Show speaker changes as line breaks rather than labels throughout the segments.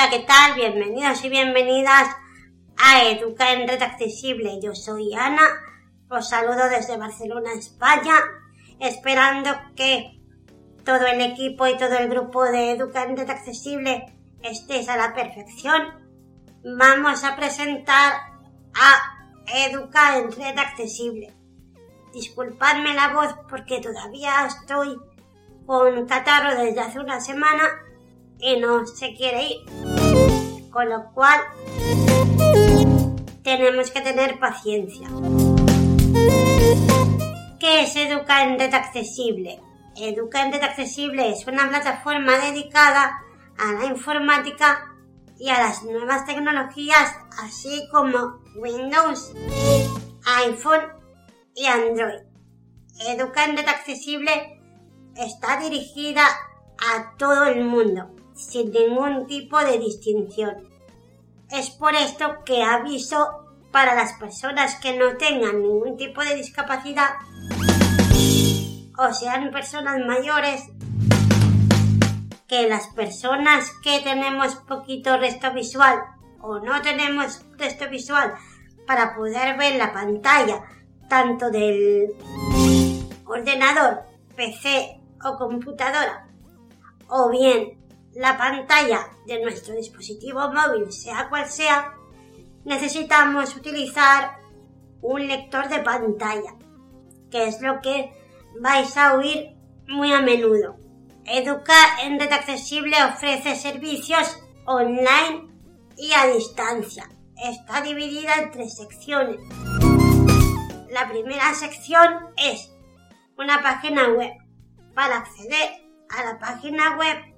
Hola, ¿qué tal? Bienvenidos y bienvenidas a Educa en Red Accesible. Yo soy Ana, os saludo desde Barcelona, España, esperando que todo el equipo y todo el grupo de Educa en Red Accesible estéis a la perfección. Vamos a presentar a Educa en Red Accesible. Disculpadme la voz porque todavía estoy con catarro desde hace una semana y no se quiere ir. Con lo cual tenemos que tener paciencia. ¿Qué es Educa en Red Accesible? Educa en Red Accesible es una plataforma dedicada a la informática y a las nuevas tecnologías, así como Windows, iPhone y Android. Educa en Red Accesible está dirigida a todo el mundo, sin ningún tipo de distinción. Es por esto que aviso para las personas que no tengan ningún tipo de discapacidad o sean personas mayores que las personas que tenemos poquito resto visual o no tenemos resto visual para poder ver la pantalla tanto del ordenador, PC o computadora o bien la pantalla de nuestro dispositivo móvil, sea cual sea, necesitamos utilizar un lector de pantalla, que es lo que vais a oír muy a menudo. Educa en Red Accesible ofrece servicios online y a distancia. Está dividida en tres secciones. La primera sección es una página web. Para acceder a la página web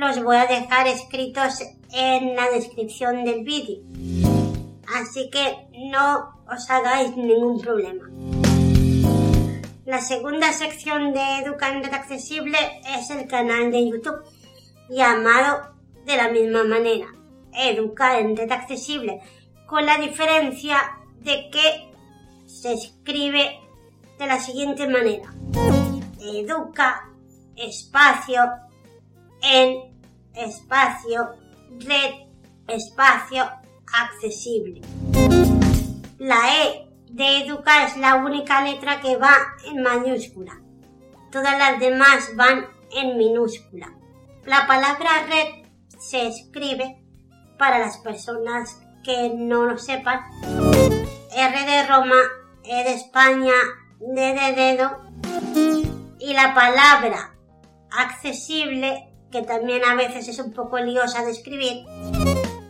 los voy a dejar escritos en la descripción del vídeo. Así que no os hagáis ningún problema. La segunda sección de Educando Accesible es el canal de YouTube, llamado de la misma manera, Educa en Red Accesible, con la diferencia de que se escribe de la siguiente manera. Educa, espacio, en espacio, red, espacio, accesible. La E de educar es la única letra que va en mayúscula. Todas las demás van en minúscula. La palabra red se escribe para las personas que no lo sepan. R de Roma, E de España, D de dedo. Y la palabra accesible que también a veces es un poco liosa de escribir,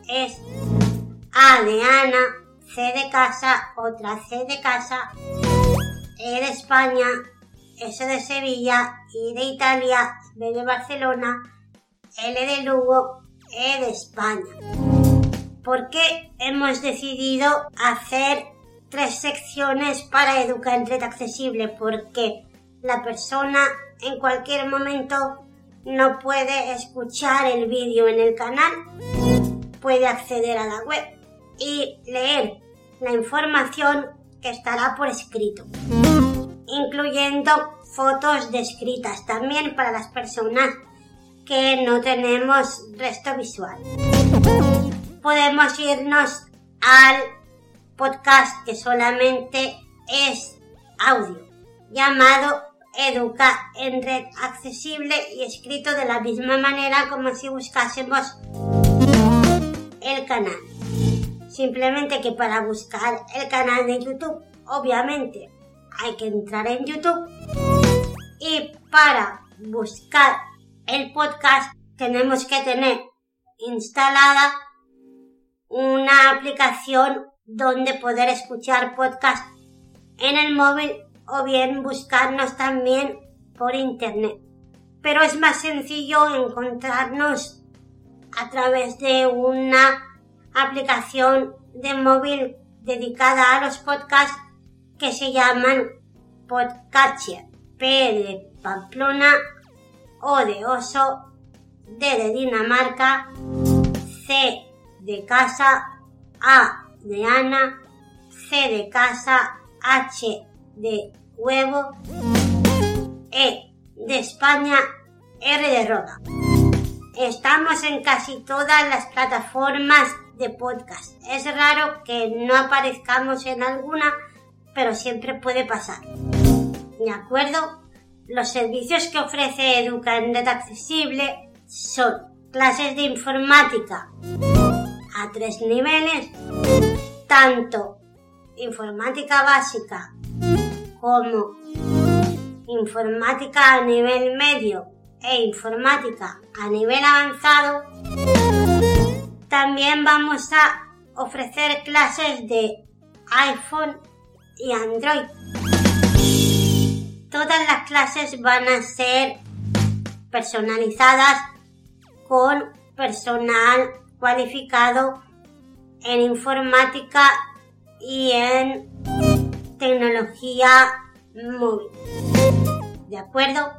es A de Ana, C de casa, otra C de casa, E de España, S de Sevilla, I de Italia, B de Barcelona, L de Lugo, E de España. ¿Por qué hemos decidido hacer tres secciones para Educar en Red Accesible? Porque la persona en cualquier momento no puede escuchar el vídeo en el canal, puede acceder a la web y leer la información que estará por escrito, incluyendo fotos descritas también para las personas que no tenemos resto visual. Podemos irnos al podcast que solamente es audio, llamado Educa en red accesible y escrito de la misma manera como si buscásemos el canal. Simplemente que para buscar el canal de YouTube, obviamente hay que entrar en YouTube y para buscar el podcast tenemos que tener instalada una aplicación donde poder escuchar podcast en el móvil o bien buscarnos también por internet. Pero es más sencillo encontrarnos a través de una aplicación de móvil dedicada a los podcasts que se llaman Podcatcher. P de Pamplona, O de Oso, D de Dinamarca, C de Casa, A de Ana, C de Casa, H de Huevo, E de España, R de Roda. Estamos en casi todas las plataformas de podcast. Es raro que no aparezcamos en alguna, pero siempre puede pasar. ¿De acuerdo? Los servicios que ofrece Educanet Accesible son clases de informática a tres niveles, tanto informática básica como informática a nivel medio e informática a nivel avanzado, también vamos a ofrecer clases de iPhone y Android. Todas las clases van a ser personalizadas con personal cualificado en informática y en tecnología móvil. ¿De acuerdo?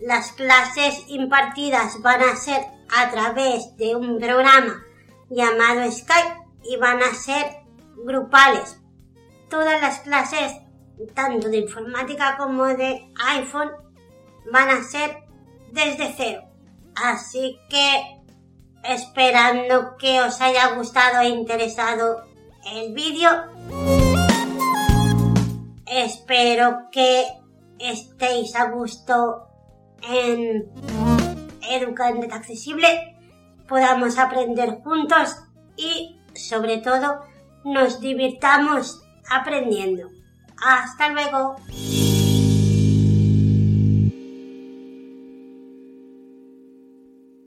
Las clases impartidas van a ser a través de un programa llamado Skype y van a ser grupales todas las clases, tanto de informática como de iPhone, van a ser desde cero. Así que, esperando que os haya gustado e interesado el vídeo, espero que estéis a gusto en Educando Accesible, podamos aprender juntos y, sobre todo, nos divirtamos aprendiendo. Hasta luego.